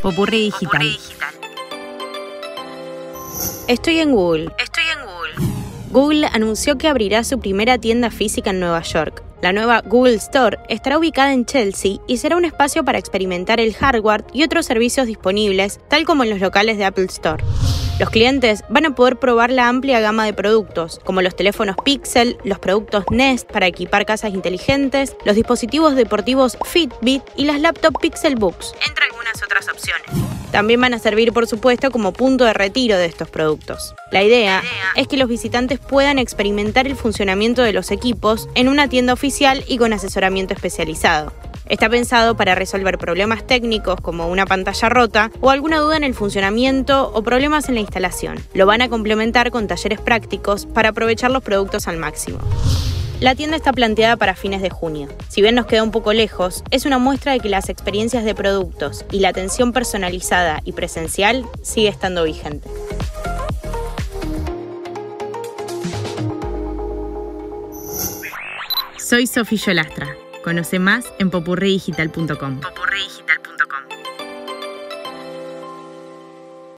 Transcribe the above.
Popurrí digital. Estoy en Google. Estoy en Google. Google anunció que abrirá su primera tienda física en Nueva York. La nueva Google Store estará ubicada en Chelsea y será un espacio para experimentar el hardware y otros servicios disponibles, tal como en los locales de Apple Store. Los clientes van a poder probar la amplia gama de productos, como los teléfonos Pixel, los productos Nest para equipar casas inteligentes, los dispositivos deportivos Fitbit y las laptop Pixel Books, entre algunas otras opciones. También van a servir, por supuesto, como punto de retiro de estos productos. La idea, es que los visitantes puedan experimentar el funcionamiento de los equipos en una tienda oficial y con asesoramiento especializado. Está pensado para resolver problemas técnicos como una pantalla rota o alguna duda en el funcionamiento o problemas en la instalación. Lo van a complementar con talleres prácticos para aprovechar los productos al máximo. La tienda está planteada para fines de junio. Si bien nos queda un poco lejos, es una muestra de que las experiencias de productos y la atención personalizada y presencial sigue estando vigente. Soy Sofía Yolastra. Conoce más en popurredigital.com.